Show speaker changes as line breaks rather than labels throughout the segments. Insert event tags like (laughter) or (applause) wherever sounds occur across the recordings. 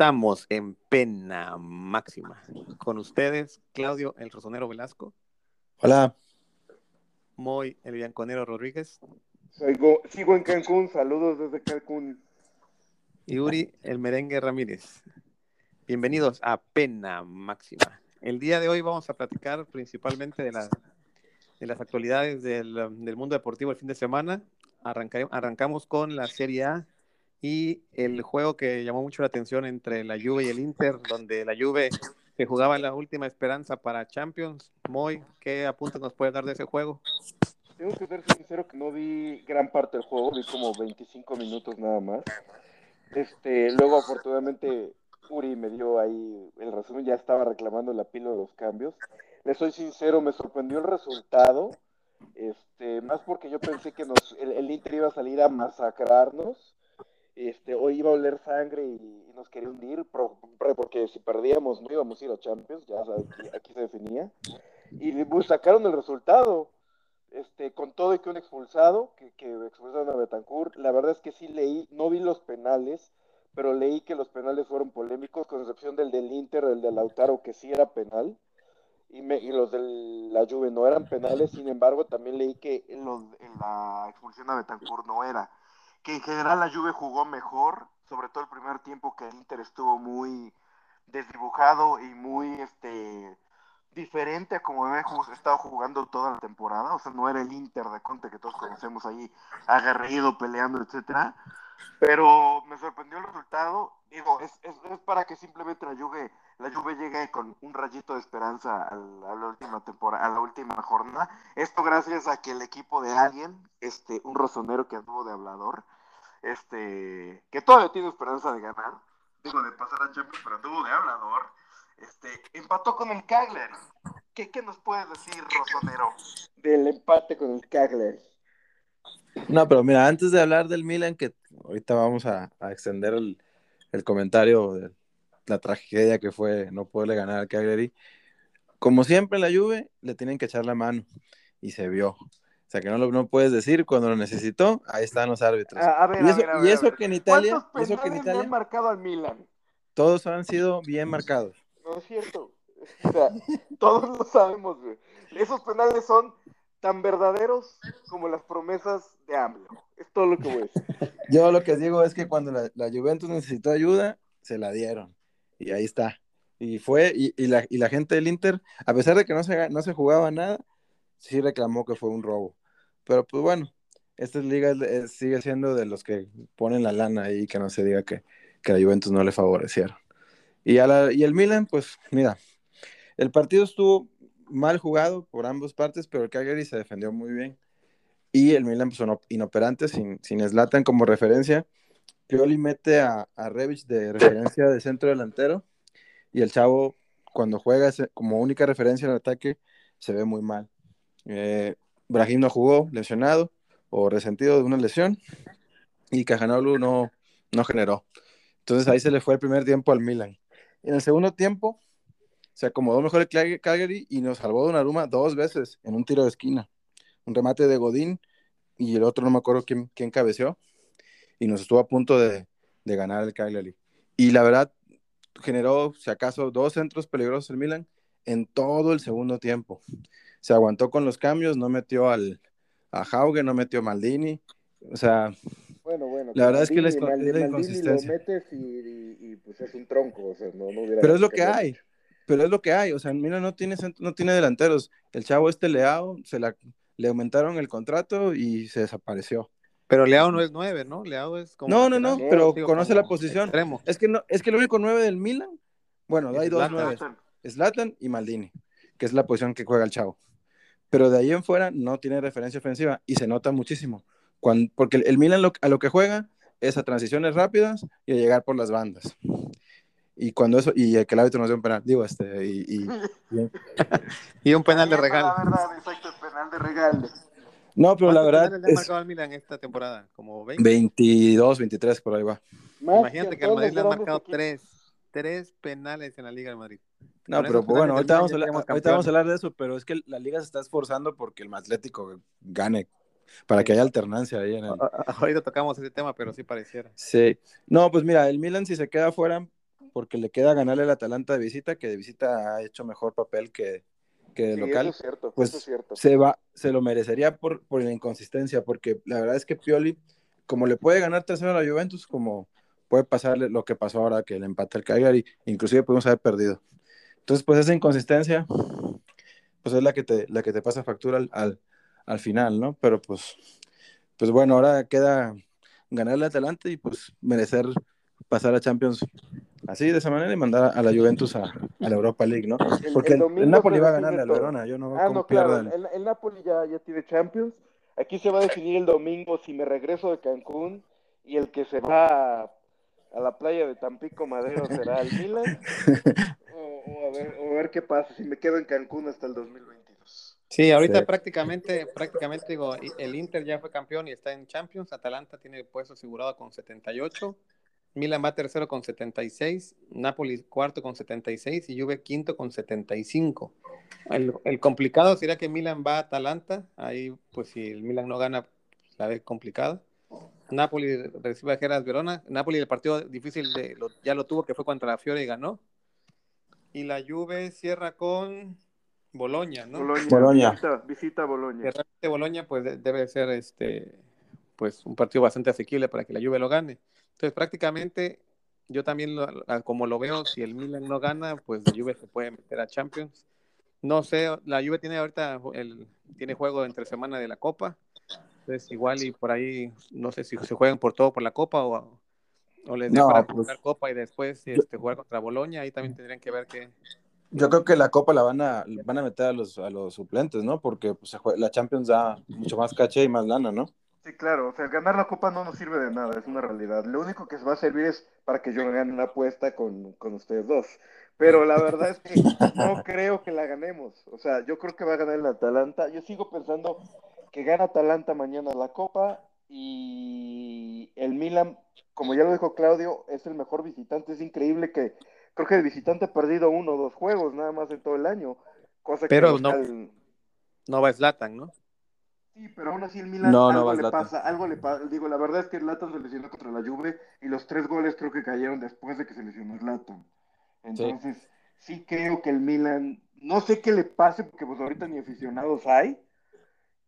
Estamos en pena máxima. Con ustedes, Claudio el Rosonero Velasco.
Hola.
Moy el Bianconero Rodríguez.
Sigo, sigo en Cancún, saludos desde Cancún.
Y Uri el Merengue Ramírez. Bienvenidos a Pena Máxima. El día de hoy vamos a platicar principalmente de, de las actualidades del, del, mundo deportivo el fin de semana. arrancamos con la Serie A y el juego que llamó mucho la atención entre la Juve y el Inter, donde la Juve se jugaba la última esperanza para Champions. Moy, ¿qué apuntes nos puedes dar de ese juego?
Tengo que ser sincero que no vi gran parte del juego, vi como 25 minutos nada más. Este, luego afortunadamente Uri me dio ahí el resumen, ya estaba reclamando la pila de los cambios. Le soy sincero, me sorprendió el resultado, este, más porque yo pensé que nos, el, el Inter iba a salir a masacrarnos este, hoy iba a oler sangre y, nos quería hundir, porque si perdíamos no íbamos a ir a Champions, ya sabes, aquí, se definía. Y pues, sacaron el resultado, este, con todo y que un expulsado, que, que expulsaron a Betancourt. La verdad es que sí leí, no vi los penales, pero leí que los penales fueron polémicos, con excepción del del Inter, el de Lautaro, que sí era penal. Y, me, y, los de la Juve no eran penales, sin embargo, también leí que los, en la expulsión a Betancourt no era que en general la Juve jugó mejor, sobre todo el primer tiempo que el Inter estuvo muy desdibujado y muy este diferente a como había estado jugando toda la temporada, o sea, no era el Inter de Conte que todos conocemos ahí, agarrido, peleando, etcétera, pero me sorprendió el resultado, digo, es, es, es, para que simplemente la Juve, la Juve llegue con un rayito de esperanza a la, a la última temporada, a la última jornada, esto gracias a que el equipo de alguien, este, un rosonero que anduvo de hablador, este, que todavía tiene esperanza de ganar, digo, de pasar a Champions, pero tuvo de hablador, este, empató con el Cagliari. ¿Qué, ¿Qué, nos puedes decir, Rosonero, del empate con el Cagliari?
No, pero mira, antes de hablar del Milan, que ahorita vamos a, a extender el, el, comentario de la tragedia que fue no poderle ganar al Cagliari, como siempre en la Juve, le tienen que echar la mano, y se vio. O sea, que no lo no puedes decir cuando lo necesitó, ahí están los árbitros.
A, a ver,
y eso,
a ver, a ver,
y eso que en Italia,
¿Cuántos
eso que en Italia,
han marcado al Milan?
todos han sido bien marcados.
No es cierto. O sea, todos lo sabemos, güey. Esos penales son tan verdaderos como las promesas de AMLO. Es todo lo que voy a decir. (laughs)
Yo lo que digo es que cuando la, la Juventus necesitó ayuda, se la dieron. Y ahí está. Y fue, y, la, y la gente del Inter, a pesar de que no se, no se jugaba nada, sí reclamó que fue un robo. Pero pues bueno, esta liga es, sigue siendo de los que ponen la lana ahí, que no se diga que, que la Juventus no le favorecieron. Y, a y el Milan, pues mira, el partido estuvo mal jugado por ambas partes, pero el Cagliari se defendió muy bien. Y el Milan pues, inoperante, sin, sin Zlatan como referencia. Pioli mete a, a Revich de referencia de centro delantero. Y el chavo, cuando juega como única referencia en el ataque, se ve muy mal. Eh, Brahim no jugó lesionado o resentido de una lesión y Cajanolu no, no generó. Entonces ahí se le fue el primer tiempo al Milan. En el segundo tiempo se acomodó mejor el Calgary y nos salvó de una ruma dos veces en un tiro de esquina. Un remate de Godín y el otro no me acuerdo quién, cabeció y nos estuvo a punto de, de ganar el Cagliari. Y la verdad generó, si acaso, dos centros peligrosos el Milan en todo el segundo tiempo. Se aguantó con los cambios, no metió al, a Hauge, no metió a Maldini, o sea,
bueno, bueno,
la verdad
Maldini,
es que les
Maldini,
la
Maldini lo metes y, y, y, pues es un tronco, o sea, no, no hubiera
Pero es lo que hay, pero es lo que hay, o sea, mira, no tiene, no tiene delanteros, el chavo este Leao, se la, le aumentaron el contrato y se desapareció.
Pero Leao no es nueve, ¿no? Leao es como.
No, no, no,
no
pero
digo,
conoce la posición.
extremo.
Es que no, es que el único nueve del Milan, bueno, hay dos
Zlatan.
nueve, Zlatan y Maldini, que es la posición que juega el chavo. Pero de ahí en fuera no tiene referencia ofensiva y se nota muchísimo. Cuando, porque el, el Milan lo, a lo que juega es a transiciones rápidas y a llegar por las bandas. Y cuando eso, y que el árbitro nos dé un penal, digo, este, y, y, y- (laughs)
Y un penal de regalo.
La verdad, exacto, el penal de regalo.
No, pero la
¿Cuántos
verdad
le ha
es
marcado al Milan esta temporada? Como 20.
22, 23 por ahí va.
Más
Imagínate que al Madrid le han marcado tres, tres penales en la Liga del Madrid.
No, pero pues, bueno, ahorita vamos, a hablar, ahorita vamos a hablar de eso, pero es que la liga se está esforzando porque el Atlético gane, para que haya alternancia ahí en el...
Ahorita tocamos ese tema, pero sí pareciera.
Sí, no, pues mira, el Milan si se queda fuera, porque le queda ganarle al Atalanta de visita, que de visita ha hecho mejor papel que, que de
Sí,
local.
eso es cierto,
pues
eso es cierto.
se va, se lo merecería por, por la inconsistencia, porque la verdad es que Pioli, como le puede ganar tercero a la Juventus, como puede pasarle lo que pasó ahora que le empata el Cagliari, inclusive pudimos haber perdido. Entonces, pues esa inconsistencia, pues es la que te, la que te pasa factura al, al, al final, ¿no? Pero pues, pues bueno, ahora queda ganarle a Atalanta y pues merecer pasar a Champions así, de esa manera, y mandar a la Juventus a, a la Europa League, ¿no? Porque el, Napoli va a ganarle al. Verona, yo no veo
Ah,
cómo
no, claro, el, el Napoli ya, ya tiene Champions. Aquí se va a definir el domingo si me regreso de Cancún y el que se va a, a la playa de Tampico Madero será el Milan. (laughs) o, o a ver, o a ver qué pasa si me quedo en Cancún hasta el 2022.
Sí, ahorita
Sí.
prácticamente, prácticamente digo, el Inter ya fue campeón y está en Champions, Atalanta tiene el puesto asegurado con 78, Milan va tercero con 76, Napoli cuarto con 76 y Juve quinto con 75. El, el complicado sería que Milan va a Atalanta, ahí pues si el Milan no gana, la ve complicada. Napoli recibe a Geras Verona, Napoli el partido difícil de, lo- ya lo tuvo que fue contra la Fiore y ganó. Y la Juve cierra con Boloña, ¿no?
Boloña,
Boloña.
Visita, visita Boloña.
Boloña pues de- debe ser este pues un partido bastante asequible para que la Juve lo gane. Entonces prácticamente yo también lo- como lo veo si el Milan no gana pues la Juve se puede meter a Champions. No sé, la Juve tiene ahorita el tiene juego entre semana de la Copa. Entonces igual y por ahí no sé si se juegan por todo por la Copa o, o les
No,
para
pues,
jugar Copa y después este, jugar contra Boloña, ahí también tendrían que ver que
Yo creo que la Copa la van a, van a meter a los, a los suplentes, ¿no? Porque pues, la Champions da mucho más caché y más lana, ¿no?
Sí, claro, o sea, ganar la copa no nos sirve de nada, es una realidad. Lo único que va a servir es para que yo gane una apuesta con, con ustedes dos. Pero la verdad es que no (laughs) creo que la ganemos. O sea, yo creo que va a ganar el Atalanta. Yo sigo pensando que gana Atalanta mañana la copa y el Milan, como ya lo dijo Claudio, es el mejor visitante. Es increíble que creo que el visitante ha perdido uno o dos juegos nada más en todo el año. Cosa que
Pero
el
no-
local-
no va Zlatan, ¿no?
Sí, pero aún así el Milan
No,
algo le pasa, algo le pasa. Digo, la verdad es que Zlatan se lesionó contra la Juve y los tres goles creo que cayeron después de que se lesionó Zlatan. Entonces, sí. creo que el Milan, no sé qué le pase porque pues ahorita ni aficionados hay,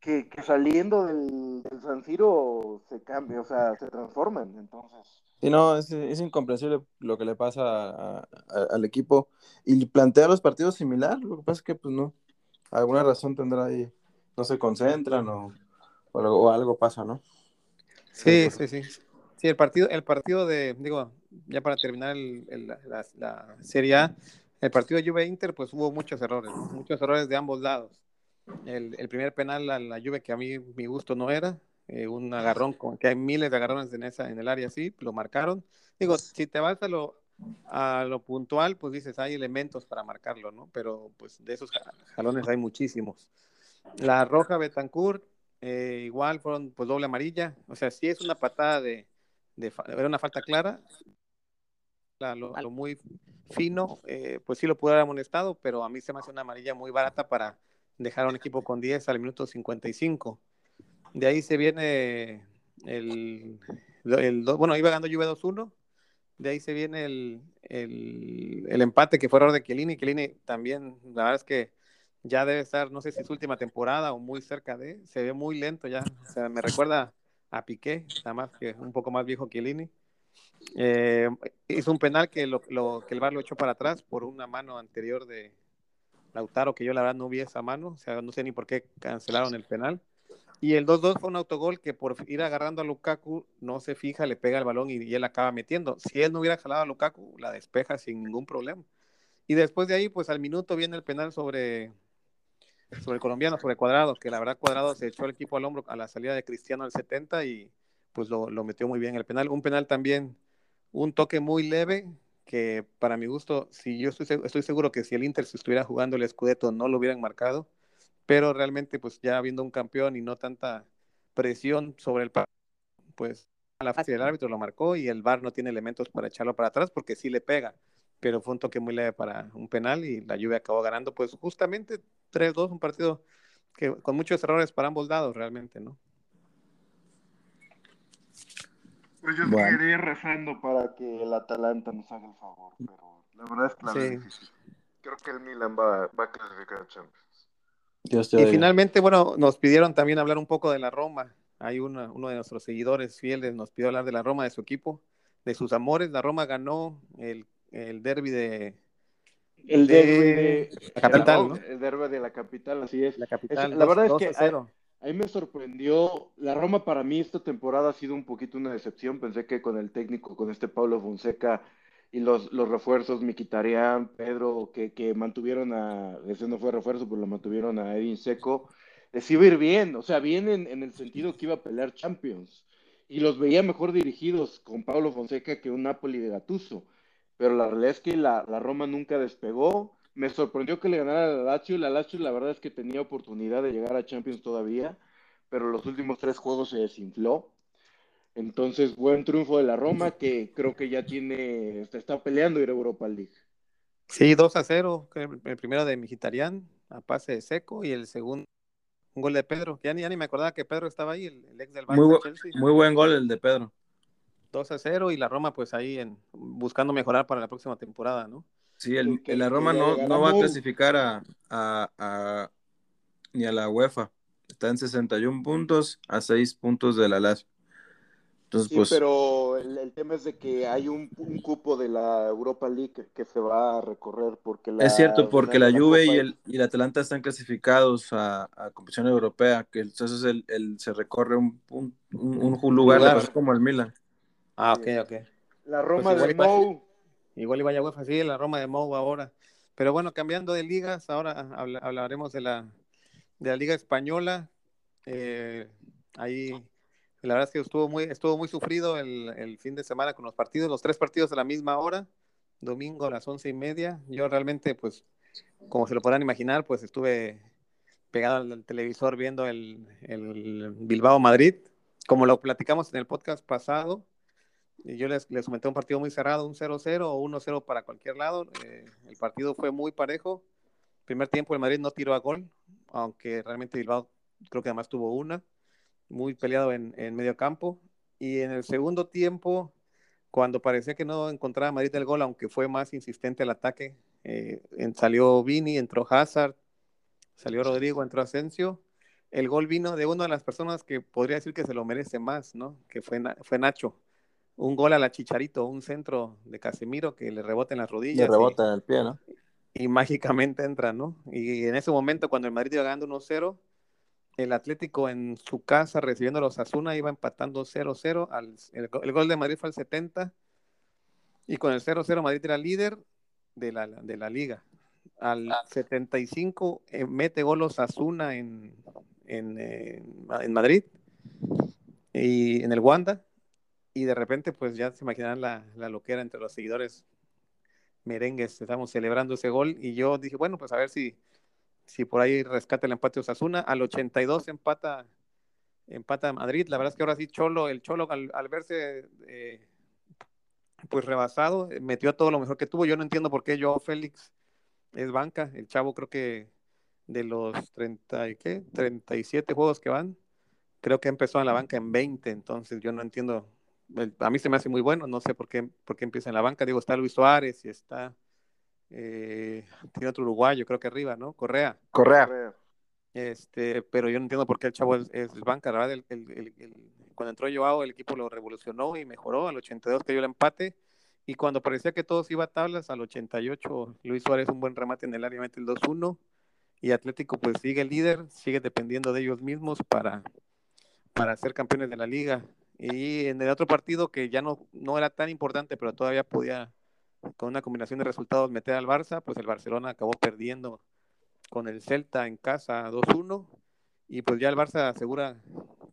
que, que saliendo del, del San Siro se cambia, o sea, se transforman. Entonces,
Sí, no, es, es incomprensible lo que le pasa a- a- al equipo. Y plantea los partidos similar, lo que pasa es que, pues no, alguna razón tendrá ahí, no se concentran o, o algo, o algo pasa, ¿no?
Sí, sí, sí. Sí, el partido, el partido de, digo, ya para terminar el- el- la, la- Serie A, el partido de Juve Inter, pues hubo muchos errores, muchos errores de ambos lados. El, el primer penal a la Juve que a mí mi gusto no era, eh, un agarrón, con, que hay miles de agarrones en esa, en el área así, lo marcaron. Digo, si te vas a lo, a lo puntual, pues dices, hay elementos para marcarlo, ¿no? Pero pues de esos ja- jalones hay muchísimos. La roja Betancourt, eh, igual fueron pues doble amarilla. O sea, sí es una patada de, de era una falta clara. La- lo, lo muy fino, eh, pues sí lo pudo haber amonestado, pero a mí se me hace una amarilla muy barata para dejar a un equipo con 10 al minuto 55. De ahí se viene el, el bueno, iba ganando Juve 2-1. De ahí se viene el, el, el empate que fue error de Chiellini. Chiellini también, la verdad es que ya debe estar, no sé si es última temporada o muy cerca de, se ve muy lento ya, o sea, me recuerda a Piqué, nada más que un poco más viejo Chiellini. Eh, hizo un penal que, lo, que el VAR lo echó para atrás por una mano anterior de Lautaro, que yo la verdad no vi esa mano, o sea, no sé ni por qué cancelaron el penal. Y el 2-2 fue un autogol que por ir agarrando a Lukaku no se fija, le pega el balón y, y él acaba metiendo. Si él no hubiera jalado a Lukaku, la despeja sin ningún problema. Y después de ahí, pues al minuto viene el penal sobre, sobre el colombiano, sobre Cuadrado, que la verdad Cuadrado se echó el equipo al hombro a la salida de Cristiano al 70 y pues lo, lo metió muy bien el penal. Un penal también, un toque muy leve, que para mi gusto, si yo estoy, estoy seguro que si el Inter se estuviera jugando el Scudetto no lo hubieran marcado, pero realmente pues ya habiendo un campeón y no tanta presión sobre el pues a la fase del árbitro lo marcó y el VAR no tiene elementos para echarlo para atrás porque sí le pega, pero fue un toque muy leve para un penal y la Juve acabó ganando pues justamente 3-2, un partido que con muchos errores para ambos lados realmente, ¿no?
Pues yo
Bueno.
seguiré rezando para que el Atalanta nos haga el favor, pero la verdad es que la
Sí.
veo difícil. Creo que el Milan va, va a clasificar a Champions.
Dios te
Y
oiga.
finalmente, bueno, nos pidieron también hablar un poco de la Roma. Hay una- uno de nuestros seguidores fieles nos pidió hablar de la Roma, de su equipo, de sus amores. La Roma ganó el, el derby de
El
De
derby de
la capital, ¿no?
El derby de la capital, así es.
la capital.
Es- la verdad es
2
que
a 0.
A mí me sorprendió, la Roma para mí esta temporada ha sido un poquito una decepción, pensé que con el técnico, con este Pablo Fonseca y los, los refuerzos, Miquitarián, Pedro, que, que mantuvieron a, ese no fue refuerzo, pero lo mantuvieron a Edin Seco, les iba a ir bien, o sea, bien en, en el sentido que iba a pelear Champions, y los veía mejor dirigidos con Pablo Fonseca que un Napoli de Gattuso, pero la realidad es que la, la Roma nunca despegó, me sorprendió que le ganara la Lazio. La Lazio, la verdad es que tenía oportunidad de llegar a Champions todavía, pero los últimos tres juegos se desinfló. Entonces, buen triunfo de la Roma, que creo que ya tiene, está, está peleando ir a Europa League.
Sí, 2 a 0. que El primero de Mkhitaryan a pase de seco y el segundo, un gol de Pedro. Ya ni, ya ni me acordaba que Pedro estaba ahí, el, el ex del
Muy,
Barça
bu-
Chelsea.
muy buen gol el de Pedro.
2 a 0 y la Roma pues ahí en, buscando mejorar para la próxima temporada, ¿no?
Sí, el, el- la Roma no, no va a clasificar a, a- a- ni a la UEFA. Está en 61 puntos a 6 puntos de la Lazio. Entonces,
Sí,
pues,
pero el, el tema es de que hay un, un cupo de la Europa League que, que se va a recorrer porque la
es cierto, porque la
de
Juve
Copa
y el, y el Atalanta están clasificados a, a competición europea, que entonces el, el- se recorre un, un, un- un lugar, como al Milan.
Ah, ok, ok.
la Roma
Pues igual
de
y
Mou.
Igual iba a UEFA, sí, la Roma de Mou ahora. Pero bueno, cambiando de ligas, ahora habla- hablaremos de la, de la Liga Española. Eh, ahí, la verdad es que estuvo muy, estuvo muy sufrido el, el fin de semana con los partidos, los tres partidos a la misma hora, domingo a las once y media. Yo realmente, pues, como se lo podrán imaginar, pues estuve pegado al, al televisor viendo el, el Bilbao Madrid, como lo platicamos en el podcast pasado. Yo les, les comenté un partido muy cerrado, un 0-0 o 1-0 para cualquier lado. Eh, el partido fue muy parejo. Primer tiempo el Madrid no tiró a gol, aunque realmente Bilbao creo que además tuvo una. Muy peleado en, en medio campo. Y en el segundo tiempo, cuando parecía que no encontraba Madrid el gol, aunque fue más insistente el ataque, eh, en- salió Vini, entró Hazard, salió Rodrigo, entró Asensio. El gol vino de una de las personas que podría decir que se lo merece más, ¿no? Que fue, fue Nacho un gol a la Chicharito, un centro de Casemiro que le rebota en las rodillas
Le
y-
rebota en el pie, ¿no?
y, mágicamente entra, ¿no? Y en ese momento, cuando el Madrid iba ganando 1-0, el Atlético en su casa recibiendo a los Asuna iba empatando 0-0. al- El, go- el gol de Madrid fue al 70 y con el 0-0 Madrid era líder de la, de la liga. Al 75 eh, mete gol Osasuna en, en, eh, en Madrid y en el Wanda y de repente pues ya se imaginarán la, la loquera entre los seguidores merengues, estamos celebrando ese gol y yo dije, bueno, pues a ver si, si por ahí rescata el empate Osasuna, al 82 empata empata Madrid, la verdad es que ahora sí Cholo, el Cholo al, verse eh, pues rebasado, eh, metió todo lo mejor que tuvo, yo no entiendo por qué yo Félix es banca, el chavo creo que de los 30 y qué, 37 juegos que van, creo que empezó en la banca en 20, entonces yo no entiendo a mí se me hace muy bueno, no sé por qué, por qué empieza en la banca. Digo, está Luis Suárez y está. eh, tiene otro uruguayo, creo que arriba, ¿no? Correa.
Correa.
Este, pero yo no entiendo por qué el chavo es, es banca. La verdad, el- el- el- el- cuando entró Joao, el equipo lo revolucionó y mejoró. Al 82 que dio el empate. Y cuando parecía que todos iba a tablas, al 88 Luis Suárez un buen remate en el área, mete el 2-1. Y Atlético pues sigue líder, sigue dependiendo de ellos mismos para, para ser campeones de la liga. Y en el otro partido que ya no, no era tan importante, pero todavía podía, con una combinación de resultados, meter al Barça, pues el Barcelona acabó perdiendo con el Celta en casa 2-1. Y pues ya el Barça asegura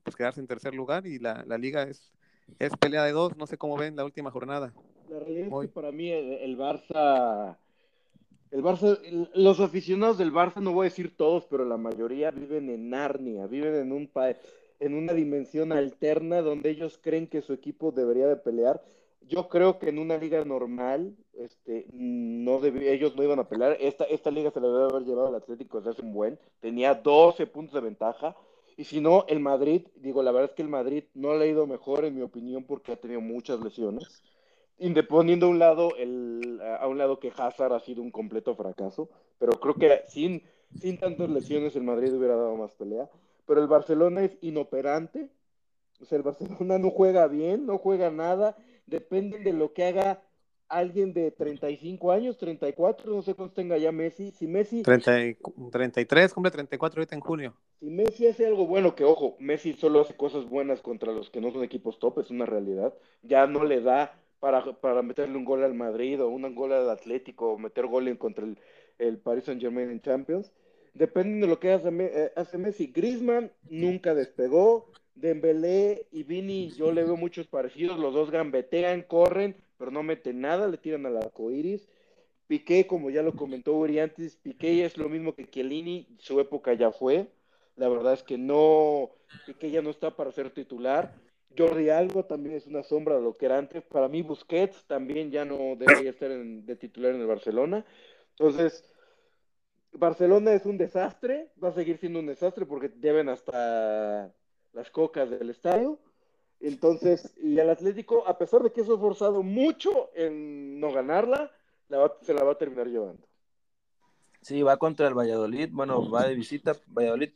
pues quedarse en tercer lugar y la, la liga es, es pelea de dos. No sé cómo ven la última jornada.
La realidad es que para mí el, el Barça, el Barça, el- los aficionados del Barça, no voy a decir todos, pero la mayoría viven en Narnia, viven en un pa- en una dimensión alterna donde ellos creen que su equipo debería de pelear. Yo creo que en una liga normal, este, no deb- ellos no iban a pelear. Esta, esta liga se la debe haber llevado el Atlético desde hace un buen. Tenía 12 puntos de ventaja. Y si no, el Madrid, digo, la verdad es que el Madrid no le ha ido mejor, en mi opinión, porque ha tenido muchas lesiones. Indeponiendo a un lado, el, a un lado que Hazard ha sido un completo fracaso, pero creo que sin, sin tantas lesiones el Madrid hubiera dado más pelea. Pero el Barcelona es inoperante, o sea, el Barcelona no juega bien, no juega nada, depende de lo que haga alguien de 35 años, 34, no sé cuántos tenga ya Messi. Si Messi.
33, cumple 34 ahorita en junio.
Si Messi hace algo bueno, que ojo, Messi solo hace cosas buenas contra los que no son equipos top, es una realidad. Ya no le da para, para meterle un gol al Madrid o un gol al Atlético o meter gol en contra el, el Paris Saint Germain en Champions. Depende de lo que hace, eh, hace Messi. Griezmann nunca despegó. Dembélé y Vini, yo le veo muchos parecidos. Los dos gambetean, corren, pero no meten nada, le tiran al arco iris. Piqué, como ya lo comentó Uri antes, Piqué es lo mismo que Chiellini, su época ya fue. La verdad es que no, Piqué ya no está para ser titular. Jordi Algo también es una sombra de lo que era antes. Para mí, Busquets también ya no debería estar de titular en el Barcelona. Entonces, Barcelona es un desastre, va a seguir siendo un desastre porque deben hasta las cocas del estadio. Entonces, y el Atlético, a pesar de que eso ha forzado mucho en no ganarla, se la va a terminar llevando.
Sí, va contra el Valladolid, bueno, va de visita. Valladolid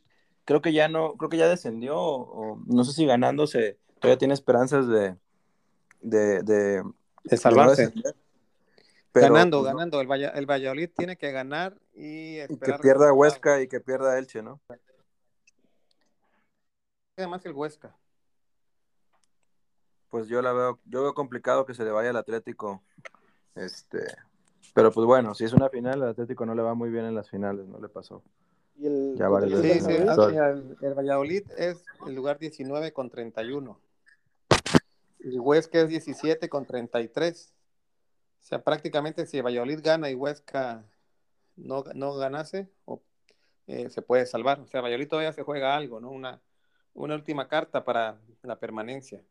creo que ya no, creo que ya descendió, o, no sé si ganándose, todavía tiene esperanzas de, de,
de, salvarse. Ganando, pues, ganando. El, el, Valladolid tiene que ganar y,
que pierda Huesca y que pierda Elche, ¿no?
Además el Huesca.
Pues yo la veo, yo veo complicado que se le vaya al Atlético. Este, pero pues bueno, si es una final, el Atlético no le va muy bien en las finales, no le pasó.
¿Y el, sí, sí, el, Valladolid es el lugar 19 con 31. Y Huesca es 17 con 33. O sea, prácticamente si Valladolid gana y Huesca no, no ganase, eh, se puede salvar. O sea, Valladolid todavía se juega algo, ¿no? Una, una última carta para la permanencia.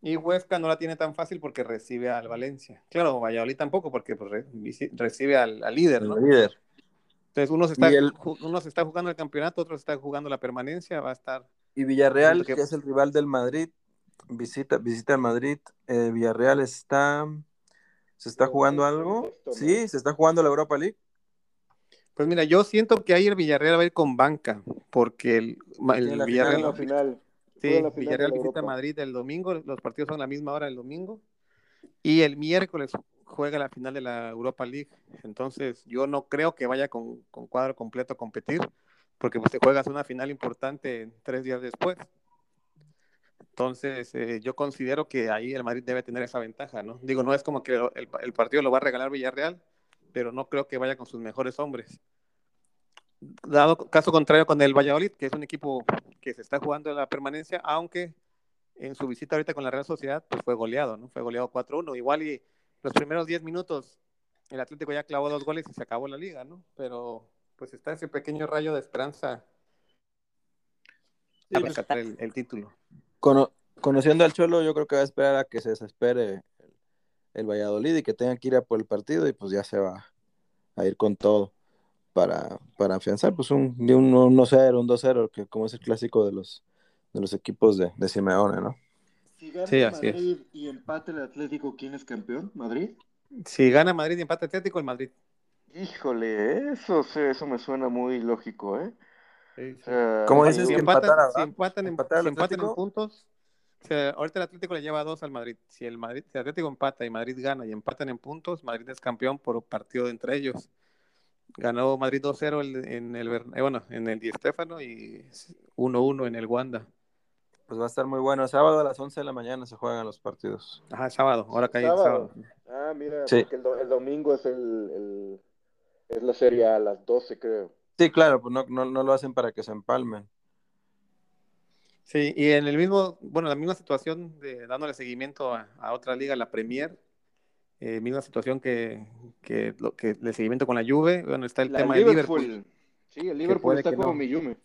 Y Huesca no la tiene tan fácil porque recibe al Valencia. Claro, Valladolid tampoco porque pues, recibe al, líder, ¿no? líder. Entonces uno se, está, uno se está jugando el campeonato, otro se está jugando la permanencia, va a estar...
Y Villarreal, que, es el rival del Madrid, visita, visita a Madrid. Eh, Villarreal está... ¿Se está jugando algo? Sí, se está jugando la Europa League.
Pues mira, yo siento que ahí el Villarreal va a ir con banca, porque el, el Villarreal... Final, sí, Villarreal visita Madrid el domingo, los partidos son a la misma hora el domingo, y el miércoles juega la final de la Europa League. Entonces, yo no creo que vaya con, cuadro completo a competir, porque pues te juegas una final importante tres días después. Entonces, eh, yo considero que ahí el Madrid debe tener esa ventaja, ¿no? Digo, no es como que el, el partido lo va a regalar Villarreal, pero no creo que vaya con sus mejores hombres. Dado caso contrario con el Valladolid, que es un equipo que se está jugando en la permanencia, aunque en su visita ahorita con la Real Sociedad, pues fue goleado, ¿no? Fue goleado 4-1. Igual y los primeros 10 minutos el Atlético ya clavó dos goles y se acabó la liga, ¿no? Pero pues está ese pequeño rayo de esperanza para sacar el, título.
Conociendo al Cholo, yo creo que va a esperar a que se desespere el Valladolid y que tenga que ir a por el partido y pues ya se va a ir con todo para, para afianzar pues un, de un 1-0, un 2-0, que como es el clásico de los, de los equipos de, de Simeone, ¿no?
Si gana sí, Madrid y empate el Atlético, ¿quién es campeón? ¿Madrid?
Si gana Madrid y empate Atlético, el Madrid.
Híjole, eso, eso me suena muy lógico, ¿eh?
¿Cómo dices
si empatan, si empatan, en, si empatan en puntos, ahorita el Atlético le lleva dos al Madrid. Si el Madrid, si el Atlético empata y Madrid gana y empatan en puntos, Madrid es campeón por partido entre ellos. Ganó Madrid 2-0 en el eh, bueno, en el Di Stéfano y 1-1 en el Wanda.
Pues va a estar muy bueno. Sábado a las 11 de la mañana se juegan los partidos.
Ajá, sábado, ahora cae el sábado.
Ah, mira, porque el, domingo es el, es la serie a las 12, creo.
Sí, claro, pues no, no, no lo hacen para que se empalmen.
Sí, y en el mismo, bueno, la misma situación de dándole seguimiento a, otra liga, la Premier, eh, misma situación que, que, lo, que el seguimiento con la Juve, bueno, está el tema de Liverpool.
Sí, el Liverpool está como mi Juve.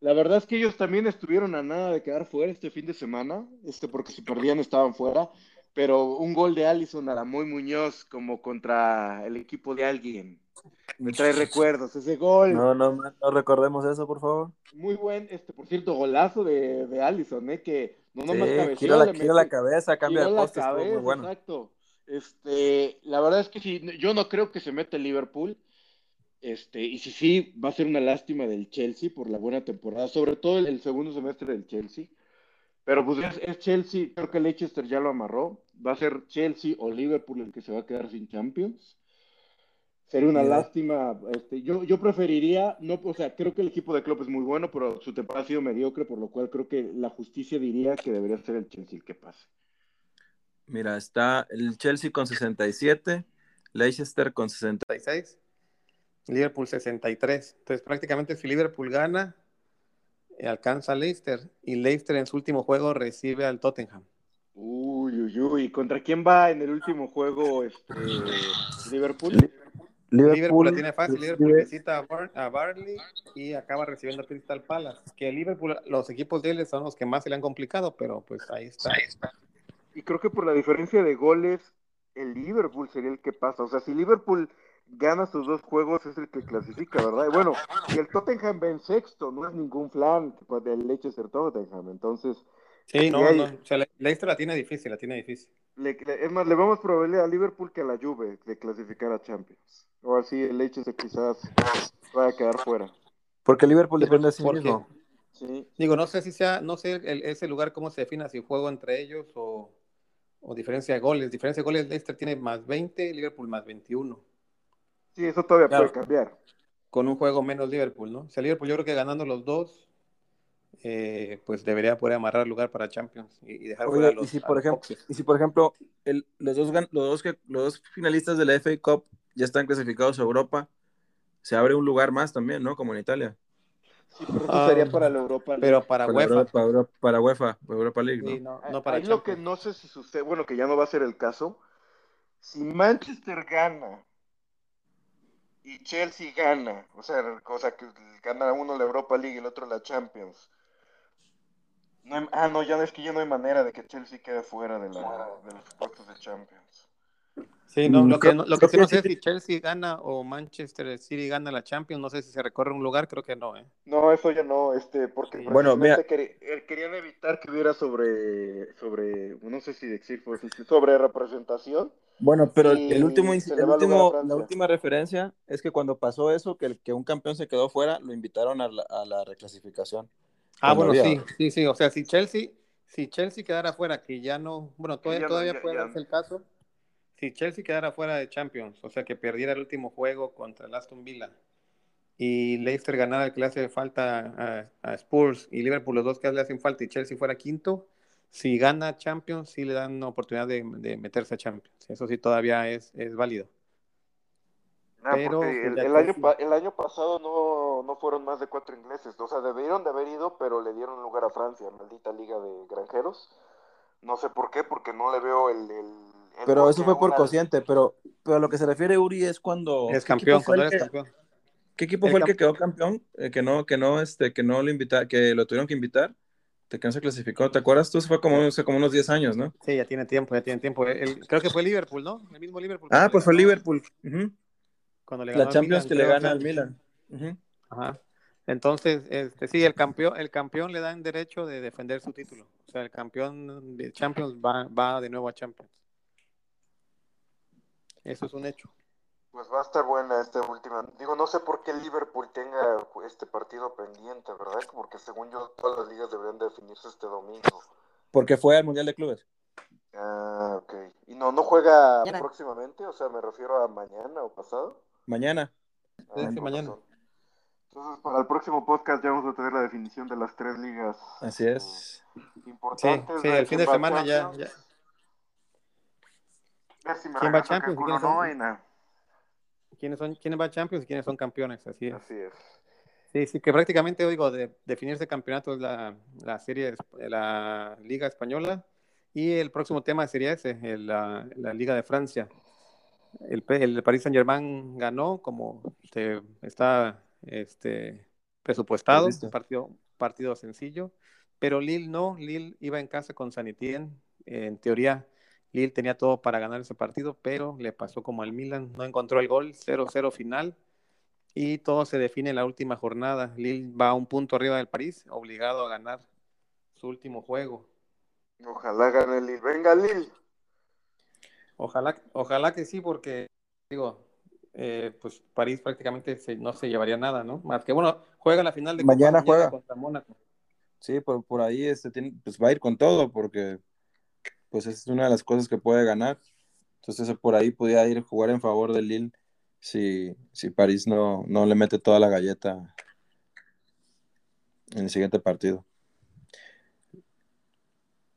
La verdad es que ellos también estuvieron a nada de quedar fuera este fin de semana, este porque si perdían estaban fuera, pero un gol de Allison a la muy Muñoz como contra el equipo de alguien. Me trae (laughs) recuerdos ese gol.
No, no, no recordemos eso, por favor.
Muy buen, este, por cierto, golazo de, de Allison, ¿eh? Que no nomás
Sí,
cabeció,
gira la, la cabeza, cambia de poste, estuvo muy
cabeza,
bueno.
Exacto. Este, la verdad es que sí, yo no creo que se meta el Liverpool. Este, y si sí, va a ser una lástima del Chelsea por la buena temporada, sobre todo el, el segundo semestre del Chelsea. Pero pues es, es Chelsea, creo que Leicester ya lo amarró. Va a ser Chelsea o Liverpool el que se va a quedar sin Champions. Sería una
Mira.
lástima. Este, yo, yo preferiría, no, o sea, creo que el equipo de Klopp es muy bueno, pero su temporada ha sido mediocre, por lo cual creo que la justicia diría que debería ser el Chelsea el que pase.
Mira, está el Chelsea con 67, Leicester con 60.
66, Liverpool 63. Entonces, prácticamente si Liverpool gana, eh, alcanza a Leicester y Leicester en su último juego recibe al Tottenham.
Uy, uy, uy. ¿Contra quién va en el último juego este, Liverpool?
Liverpool, la tiene fácil, Liverpool
recibe-
visita a, Bar- a Barley y acaba recibiendo a Crystal Palace. Que Liverpool, los equipos de él son los que más se le han complicado, pero pues ahí está.
Y creo que por la diferencia de goles, el Liverpool sería el que pasa. O sea, si Liverpool gana sus dos juegos, es el que clasifica, ¿verdad? Y bueno, y el Tottenham va en sexto, no es ningún flan pues, del Leicester Tottenham. Entonces,
Sí, no,
Y ahí-
no. O sea, Le- Leicester la tiene difícil, la tiene difícil.
le- es más, le vamos probabilidad a Liverpool que a la Juve de clasificar a Champions. O así el Leicester quizás vaya a quedar fuera.
Porque Liverpool depende de sí mismo.
Sí.
Digo, no sé si sea, no sé el- ese lugar cómo se defina, si juego entre ellos o, o diferencia de goles. Diferencia de goles, Leicester tiene más 20, Liverpool más 21.
Sí, eso todavía
Claro.
puede cambiar.
Con un juego menos Liverpool, ¿no? O sea, Liverpool yo creo que ganando los dos, eh, pues debería poder amarrar el lugar para Champions y, y dejar fuera
Oye,
a los,
y si por ejemplo, y si por ejemplo el- los dos los dos que los dos finalistas de la FA Cup ya están clasificados a Europa, se abre un lugar más también, ¿no? Como en Italia.
Sí, pero eso
Ah,
sería para la Europa League.
Pero para
Para
UEFA,
Europa, para Europa, para UEFA, Europa League, ¿no?
sí, no,
Ah,
no para
Ahí lo que no sé si sucede, bueno, que ya no va a ser el caso. Si Manchester gana y Chelsea gana, o sea, cosa que gana uno la Europa League y el otro la Champions. No hay- ah, no, ya no es que ya no hay manera de que Chelsea quede fuera de, la, de los puestos de Champions.
Sí, no,
Mm,
lo que, no- lo que sí no sé es si Chelsea gana o Manchester City gana la Champions, no sé si se recorre un lugar, creo que no, ¿eh?
No, eso ya no, este, porque
Sí.
Bueno, mira-
queri- eh, querían evitar que hubiera sobre, sobre, no sé si decir, pues, sobre representación.
Bueno, pero el último, el último, la última referencia es que cuando pasó eso, que, el- que un campeón se quedó fuera, lo invitaron a la, a la reclasificación.
Ah, bueno,
había-
sí, sí, sí, o sea, si Chelsea, si Chelsea quedara fuera, que ya no, bueno, todavía,
ya no,
todavía
ya-
puede
ya-
darse el caso, si Chelsea quedara fuera de Champions, o sea, que perdiera el último juego contra el Aston Villa y Leicester ganara el que le hace falta a, a Spurs y Liverpool los dos que le hacen falta y Chelsea fuera quinto, si gana Champions, sí le dan una oportunidad de, de meterse a Champions. Eso sí todavía es, es válido.
Ah,
Pero, pues,
el, año, el año pasado no, no fueron más de cuatro ingleses. O sea, debieron de haber ido, pero le dieron lugar a Francia, maldita liga de granjeros. No sé por qué, porque no le veo el
Pero eso fue por
una-
cociente, pero, pero a lo que se refiere Uri es cuando...
Es
¿qué
campeón, cuando eres
que-
campeón.
¿Qué equipo
El
fue el que quedó campeón? Eh, que no, que no, este, que no lo invita, que lo tuvieron que invitar, que no se clasificó. ¿Te acuerdas tú? Eso fue como, hace como unos 10 años, ¿no?
Sí, ya tiene tiempo, ya tiene tiempo. El- creo que fue Liverpool, ¿no? El mismo Liverpool.
Ah, pues fue Liverpool. Ujú.
Cuando le
La
ganó al
Champions
Milan,
que le gana al Milan.
Ajá. Entonces, este, sí, el campeón, el campeón le dan derecho de defender su título. O sea, el campeón de Champions va, va de nuevo a Champions. Eso es un hecho.
Pues va a estar buena esta última. Digo, no sé por qué Liverpool tenga este partido pendiente, ¿verdad? Porque según yo, todas las ligas deberían definirse este domingo.
Porque fue al Mundial de Clubes.
Ah, ok. ¿Y no, no juega próximamente? O sea, me refiero a mañana o pasado.
Mañana.
Ah,
Sí, sí, mañana.
razón. Entonces, para el próximo podcast ya vamos a tener la definición de las tres ligas
Así es.
eh,
Sí,
importantes.
sí,
ver
el fin de semana ya.
Ver si me
¿Quién va a Champions quiénes
no,
son? ¿Quiénes son, quiénes van a Champions y quiénes son campeones? Así es.
Así es.
Sí, sí, que prácticamente, digo, de definirse campeonato es la, la serie, es- la Liga Española y el próximo tema sería ese, el, la, la Liga de Francia. El, el Paris Saint Germain ganó como este, está este, presupuestado, un partido, partido sencillo, pero Lille no, Lille iba en casa con San Etienne, en teoría Lille tenía todo para ganar ese partido, pero le pasó como al Milan, no encontró el gol, 0-0 final y todo se define en la última jornada. Lille va a un punto arriba del París, obligado a ganar su último juego.
Ojalá gane Lille. Venga, Lille.
Ojalá, ojalá que sí, porque digo, eh, pues París prácticamente no se llevaría nada, ¿no? Más que bueno, juega la final de
mañana juega
contra Mónaco.
Sí, por, por ahí este pues va a ir con todo, porque pues es una de las cosas que puede ganar. Entonces por ahí podía ir a jugar en favor del Lille si, si París no, no le mete toda la galleta en el siguiente partido.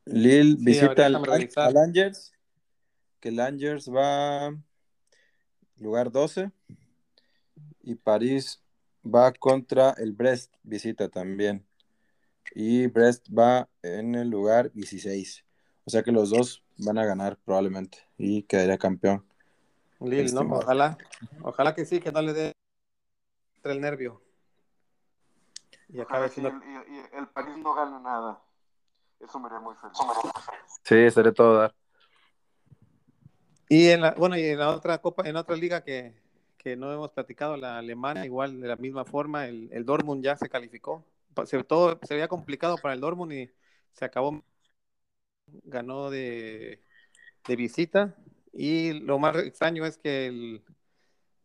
Lille visita al, Angers, que el Angers va lugar 12 y París va contra el Brest, visita también. Y Brest va en el lugar 16. O sea que los dos van a ganar probablemente y quedaría campeón.
Lille, ¿no? Ojalá, ojalá que sí, que no le dé el nervio.
Y, acá y, el París no gana nada. Eso me haría muy feliz.
Sí, seré todo dar.
Y en la, bueno, y en la otra copa, en otra liga que, que no hemos platicado, la alemana, igual de la misma forma, el, el Dortmund ya se calificó. Se, todo se veía complicado para el Dortmund y se acabó, ganó de, de visita. Y lo más extraño es que el,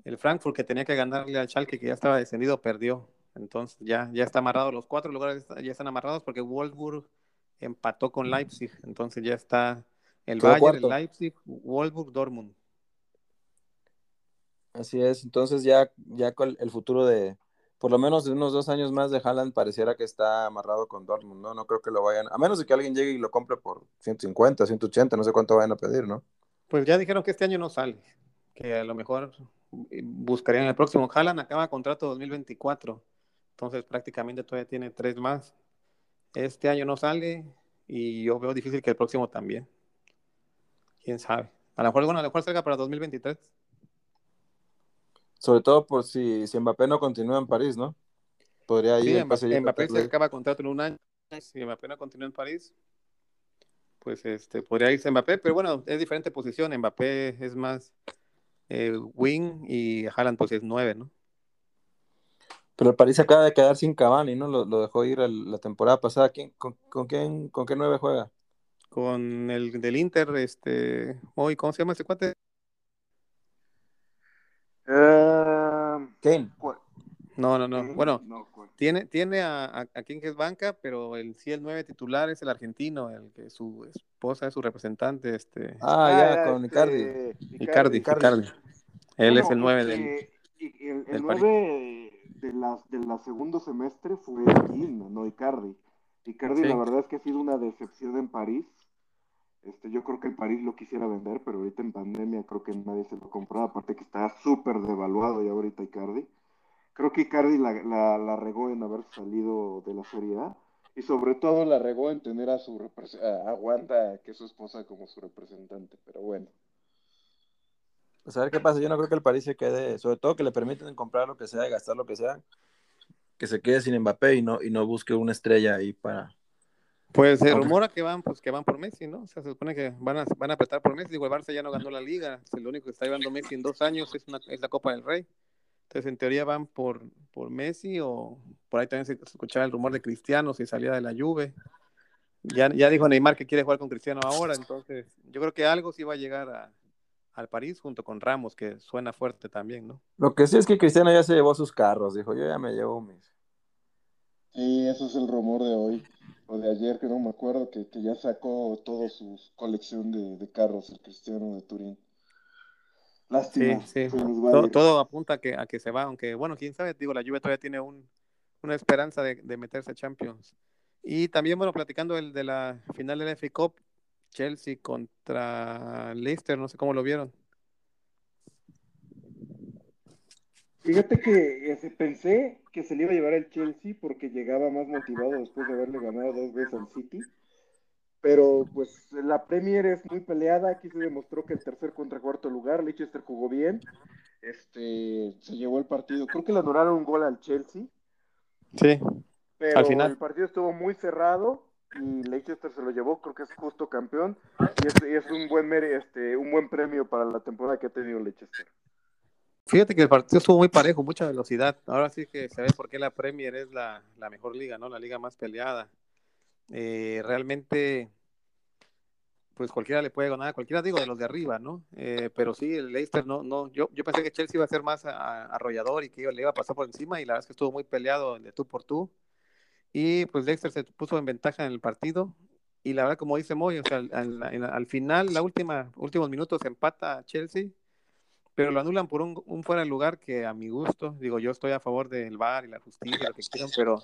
el Frankfurt, que tenía que ganarle al Schalke, que ya estaba descendido, perdió. Entonces ya, ya está amarrado, los cuatro lugares ya están amarrados porque Wolfsburg empató con Leipzig, entonces ya está el Bayern, el Leipzig, Wolfsburg, Dortmund.
Así es, entonces ya, ya con el futuro de, por lo menos unos dos años más de Haaland pareciera que está amarrado con Dortmund, ¿no? No creo que lo vayan, a menos de que alguien llegue y lo compre por 150, 180, no sé cuánto vayan a pedir, ¿no?
Pues ya dijeron que este año no sale, que a lo mejor buscarían el próximo. Haaland acaba contrato 2024, entonces prácticamente todavía tiene tres más. Este año no sale y yo veo difícil que el próximo también. Quién sabe. A lo mejor, bueno, a lo mejor salga para 2023.
Sobre todo por si, si Mbappé no continúa en París, ¿no?
Podría ir. Sí, Mbappé, Mbappé se acaba contrato en un año. Si Mbappé no continúa en París, pues este podría irse Mbappé, pero bueno, es diferente posición. Mbappé es más eh, wing y Haaland pues es nueve, ¿no?
Pero el París acaba de quedar sin Cavani, ¿no? Lo, dejó ir la temporada pasada. ¿Quién, con, quién, ¿Con qué nueve juega?
Con el del Inter, este, hoy, ¿cómo se llama ese cuate?
Kane.
No, no, no. Bueno, tiene, tiene a, a, a, quien que es banca, pero el sí el nueve titular es el argentino, el que su esposa es su representante. Este...
Ah, ya, ah, con este,
Icardi. Icardi, Él es el nueve del,
el, el nueve de la, de la segundo semestre fue no Icardi. Icardi la verdad es que ha sido una decepción en París. Este, yo creo que el París lo quisiera vender, pero ahorita en pandemia creo que nadie se lo compró, aparte que está súper devaluado ya ahorita Icardi. Creo que Icardi la, la, regó en haber salido de la Serie A y sobre todo la regó en tener a su aguanta que su esposa como su representante, pero bueno.
Pues a ver qué pasa, yo no creo que el París se quede, sobre todo que le permiten comprar lo que sea gastar lo que sea, que se quede sin Mbappé y no, y no busque una estrella ahí para,
pues se rumora que van, pues que van por Messi, ¿no? O sea, se supone que van a, van a apretar por Messi. Digo, el Barça ya no ganó la liga. Es el único que está llevando Messi en dos años es, una, es la Copa del Rey. Entonces, en teoría van por, por Messi o por ahí también se escuchaba el rumor de Cristiano si salía de la Juve. Ya, ya dijo Neymar que quiere jugar con Cristiano ahora, entonces yo creo que algo sí va a llegar a, al París junto con Ramos, que suena fuerte también, ¿no?
Lo que sí es que Cristiano ya se llevó sus carros, dijo, yo ya me llevo mis.
Sí, eso es el rumor de hoy, o de ayer, que no me acuerdo, que, que ya sacó toda su colección de, de carros, el Cristiano de Turín.
Lástima. Sí, sí. Todo, apunta a que, a que se va, aunque bueno, quién sabe, digo, la lluvia todavía tiene un, una esperanza de, de, meterse a Champions. Y también, bueno, platicando el de la final del FA Cup, Chelsea contra Leicester, no sé cómo lo vieron.
Fíjate que este, pensé que se le iba a llevar el Chelsea porque llegaba más motivado después de haberle ganado dos veces al City pero pues la Premier es muy peleada, aquí se demostró que el tercer contra cuarto lugar, Leicester jugó bien, este, se llevó el partido, creo que le anularon un gol al Chelsea.
Sí,
pero al final. el partido estuvo muy cerrado y Leicester se lo llevó, creo que es justo campeón y es, y es un buen este, un buen premio para la temporada que ha tenido Leicester.
Fíjate que el partido estuvo muy parejo, mucha velocidad. Ahora sí que se ve por qué la Premier es la, mejor liga, ¿no? La liga más peleada. Eh, realmente, pues cualquiera le puede ganar, cualquiera digo de los de arriba, ¿no? Eh, pero sí, el Leicester no, no, yo, yo pensé que Chelsea iba a ser más arrollador y que le iba a pasar por encima y la verdad es que estuvo muy peleado de tú por tú. Y pues Leicester se puso en ventaja en el partido. Y la verdad, como dice Moy, o sea, al, final, la última, últimos minutos empata Chelsea pero lo anulan por un, fuera de lugar que a mi gusto, digo, yo estoy a favor del VAR y la justicia, lo que quieran, pero,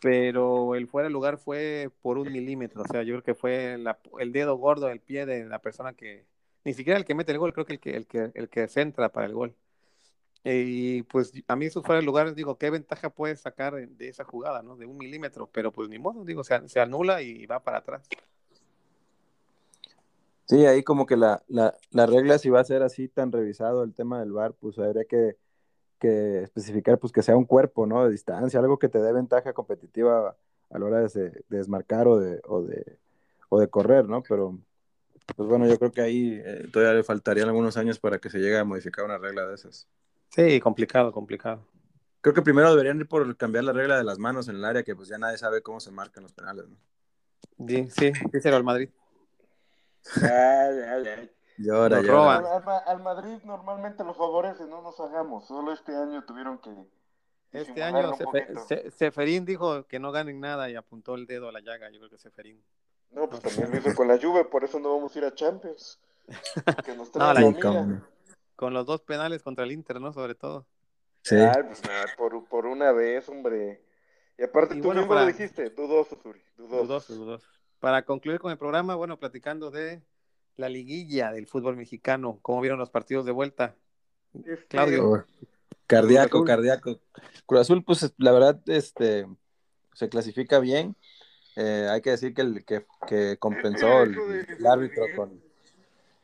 pero el fuera de lugar fue por un milímetro, o sea, yo creo que fue el dedo gordo del pie de la persona que, ni siquiera el que mete el gol, creo que el que, el que, el que centra para el gol. Y pues a mí eso fuera de lugar, digo, ¿qué ventaja puedes sacar de esa jugada, no? De un milímetro, pero pues ni modo, digo, se anula y va para atrás.
Sí, ahí como que la, la, la, regla si va a ser así tan revisado el tema del VAR, pues habría que, que, especificar pues que sea un cuerpo, ¿no? De distancia, algo que te dé ventaja competitiva a la hora de, de desmarcar o de, o de, o de correr, ¿no? Pero, pues bueno, yo creo que ahí eh, todavía le faltarían algunos años para que se llegue a modificar una regla de esas.
Sí, complicado, complicado.
Creo que primero deberían ir por cambiar la regla de las manos en el área, que pues ya nadie sabe cómo se marcan los penales, ¿no?
Sí, sí, díselo al Madrid.
Llora, llora. Al, al, Madrid normalmente los favorece, no nos hagamos. Solo este año tuvieron que.
Este año Sefer, Seferín dijo que no ganen nada y apuntó el dedo a la llaga. Yo creo que Seferín.
No, pues también lo hizo con la Juve, por eso no vamos a ir a Champions.
Que nos (laughs) no, la con, con, los dos penales contra el Inter, ¿no? Sobre todo.
Sí. Pues nada, por, por una vez, hombre. Y aparte y tú bueno, mismo para... lo dijiste, dudoso, Suri. Dudoso.
Dudoso, dudoso. Para concluir con el programa, bueno, platicando de la liguilla del fútbol mexicano, ¿cómo vieron los partidos de vuelta?
Este, Claudio. cardíaco, cardíaco. Cruz Azul, pues la verdad, este, se clasifica bien. Eh, hay que decir que, el, que, que compensó el, el árbitro con...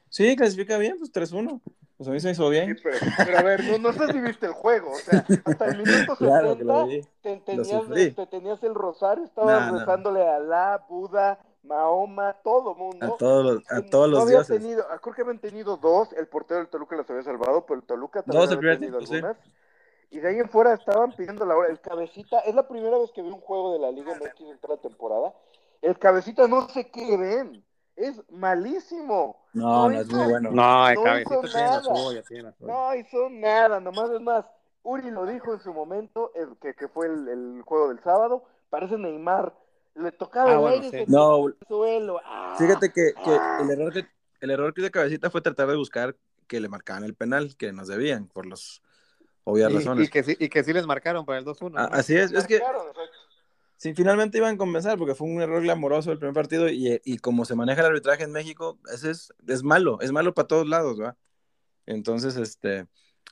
Sí, clasifica bien, pues 3-1. Pues a mí se me hizo bien.
Sí, pero, pero, a ver, no, no sé si viste el juego. O sea, hasta el minuto (laughs) claro 70 te, tenías, te, tenías, el rosario, estabas nah, rezándole no. a la Buda, Mahoma, todo mundo.
A todos, a todos los
no dioses. Tenido, ah, creo que habían tenido dos, el portero del Toluca los había salvado, pero el Toluca también dos, había tenido tiempo, algunas. Sí. Y de ahí en fuera estaban pidiendo la hora. El cabecita, es la primera vez que veo un juego de la Liga MX en toda la temporada. El cabecita no sé qué ven. Es malísimo.
No, no, no es muy bueno.
No, el no cabecita tiene la suya, tiene la suya.
No hizo nada, nomás es más. Uri lo dijo en su momento, el, que, que fue el, el juego del sábado. Parece Neymar le tocaba
ah, bueno, sí. no, el suelo. Ah, fíjate que, que ah. el error que el error que de cabecita fue tratar de buscar que le marcaban el penal que nos debían por los obvias
y,
razones.
Y que, sí, y que sí les marcaron para el 2-1.
Ah, ¿no? Así es, es que sí, finalmente iban a compensar porque fue un error glamoroso el primer partido y, y como se maneja el arbitraje en México, ese es, es malo, es malo para todos lados, ¿va? Entonces, este,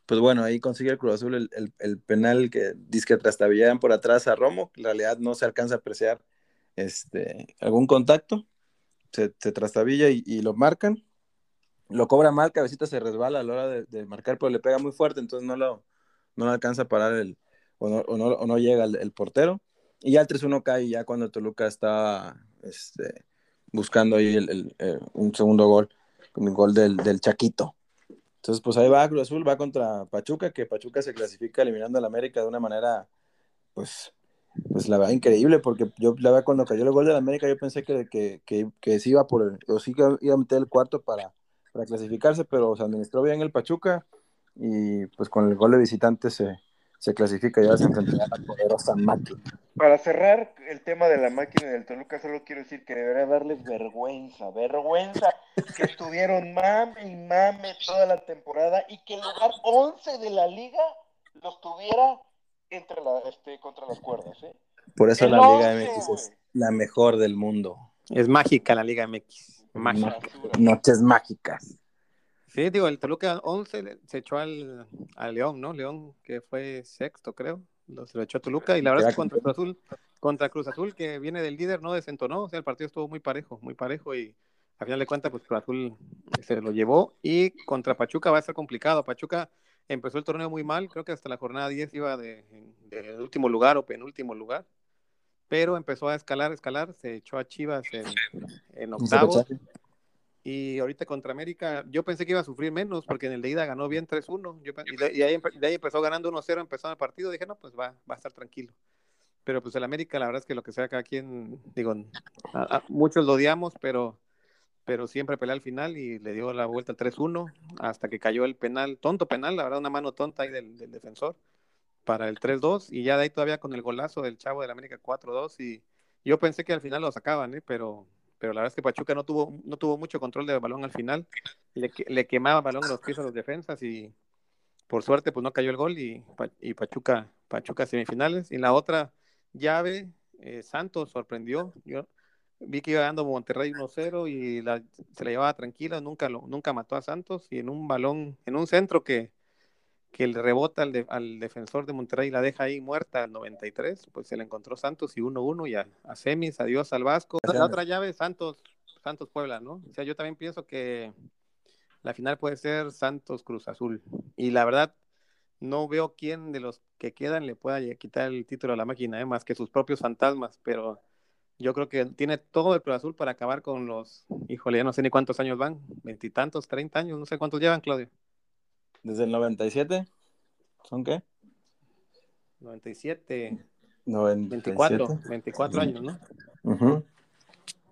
pues bueno, ahí consigue el Cruz Azul el, el, el penal que dice que trastabillaban por atrás a Romo, en realidad no se alcanza a apreciar este, algún contacto, se, se trastabilla y, lo marcan, lo cobra mal, cabecita se resbala a la hora de, marcar, pero le pega muy fuerte, entonces no lo, no alcanza a parar el, o no, o no, llega el, portero, y ya el 3-1 cae ya cuando Toluca está este, buscando ahí el, el, un segundo gol, un gol del, del Chaquito. Entonces, pues ahí va Cruz Azul, va contra Pachuca, que Pachuca se clasifica eliminando al América de una manera, pues, pues la verdad increíble, porque yo la verdad cuando cayó el gol de la América yo pensé que, que, que, que iba por el, o sí iba a meter el cuarto para, para clasificarse, pero se administró bien el Pachuca y pues con el gol de visitante se, se clasifica ya se enfrentará a la poderosa máquina.
Para cerrar el tema de la máquina del Toluca, solo quiero decir que debería darles vergüenza, vergüenza que estuvieron mame y mame toda la temporada y que el lugar 11 de la liga los tuviera entre la, este, contra las cuerdas. ¿eh?
Por eso el la Liga MX es la mejor del mundo.
Es mágica la Liga MX. Mágica.
Noches mágicas.
Sí, digo, el Toluca 11 se echó al, al León, ¿no? León, que fue sexto, creo. Se lo echó a Toluca y la verdad es que contra Cruz Azul, contra Cruz Azul, que viene del líder, no desentonó. O sea, el partido estuvo muy parejo, muy parejo y a final de cuentas, pues Cruz Azul se lo llevó. Y contra Pachuca va a ser complicado. Pachuca empezó el torneo muy mal, creo que hasta la jornada 10 iba de, de último lugar o penúltimo lugar. pero empezó a escalar, escalar, se echó a Chivas en, en octavos. Y ahorita contra América, yo pensé que iba a sufrir menos, porque en el de ida ganó bien 3-1. Y, de, y ahí, de, ahí, empezó ganando 1-0, empezó el partido. Dije, no, pues va, va a estar tranquilo. Pero pues el América, la verdad es que lo que sea cada quien, digo, a, a, muchos lo odiamos, pero, pero siempre pelea al final y le dio la vuelta al 3-1 hasta que cayó el penal, tonto penal, la verdad, una mano tonta ahí del, defensor para el 3-2 y ya de ahí todavía con el golazo del chavo del América 4-2 y yo pensé que al final lo sacaban, ¿eh? pero pero la verdad es que Pachuca no tuvo, no tuvo mucho control del balón al final, le, le quemaba balón en los pies a los defensas y por suerte pues no cayó el gol y, y Pachuca, Pachuca semifinales. Y la otra llave, eh, Santos sorprendió, yo vi que iba dando Monterrey 1-0 y la, se la llevaba tranquila, nunca, lo, nunca mató a Santos y en un balón, en un centro que, que le rebota al, de, al, defensor de Monterrey y la deja ahí muerta al 93, pues se la encontró Santos y 1-1 y a, a, semis, adiós al Vasco. La otra llave, Santos, Santos Puebla, ¿no? O sea, yo también pienso que la final puede ser Santos Cruz Azul. Y la verdad, no veo quién de los que quedan le pueda quitar el título a la máquina, ¿eh? más que sus propios fantasmas, pero yo creo que tiene todo el Cruz Azul para acabar con los, híjole, ya no sé ni cuántos años van, veintitantos, treinta años, no sé cuántos llevan, Claudio.
¿Desde el 97? ¿Son qué?
97.
97.
24, 24 años, ¿no? Uh -huh.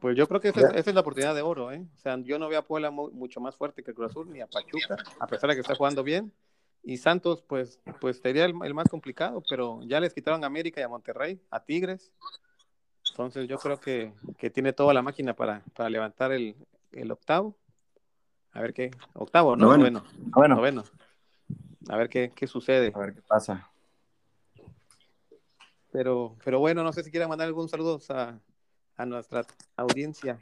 Pues yo creo que esa, yeah. esa, es la oportunidad de oro, ¿eh? O sea, yo no veo a Puebla mucho más fuerte que el Cruz Azul ni a Pachuca, a pesar de que está jugando bien. Y Santos, pues, pues sería el, el más complicado, pero ya les quitaron a América y a Monterrey, a Tigres. Entonces yo creo que, que tiene toda la máquina para, para levantar el, el octavo. A ver qué. Octavo, ¿no?
Noveno.
Noveno. Noveno. A ver qué, qué, sucede.
A ver qué pasa.
Pero, pero bueno, no sé si quieren mandar algún saludo a, a nuestra audiencia.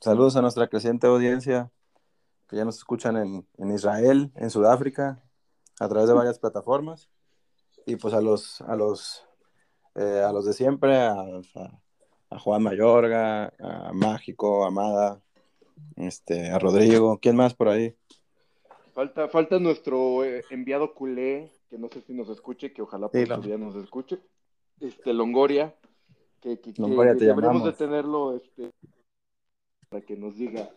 Saludos a nuestra creciente audiencia que ya nos escuchan en, en Israel, en Sudáfrica, a través de varias plataformas. Y pues a los, a los, eh, a los de siempre, a, a, a Juan Mayorga, a Mágico, a Amada, este, a Rodrigo, ¿quién más por ahí?
Falta, falta nuestro eh, enviado culé, que no sé si nos escuche, que ojalá sí, por día nos escuche. Este, Longoria, que, que,
Longoria
que,
te
deberíamos de tenerlo este, para que nos diga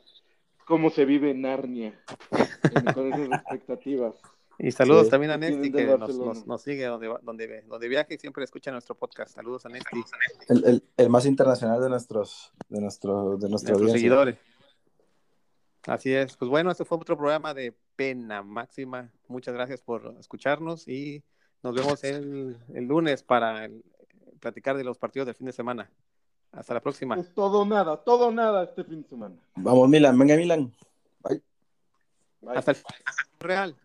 cómo se vive en Narnia, en, con esas expectativas.
Y saludos sí. también a Nesti, que nos, nos, nos, sigue donde, donde, donde viaje y siempre escucha nuestro podcast. Saludos a Nesti.
El, el, el más internacional de nuestros, de nuestro, de nuestro
nuestros seguidores. Así es. Pues bueno, este fue otro programa de Pena Máxima. Muchas gracias por escucharnos y nos vemos el, el lunes para el, platicar de los partidos del fin de semana. Hasta la próxima.
Es todo nada, todo nada este fin de semana.
Vamos, Milan. Venga, Milan. Bye.
Bye. Hasta el Real.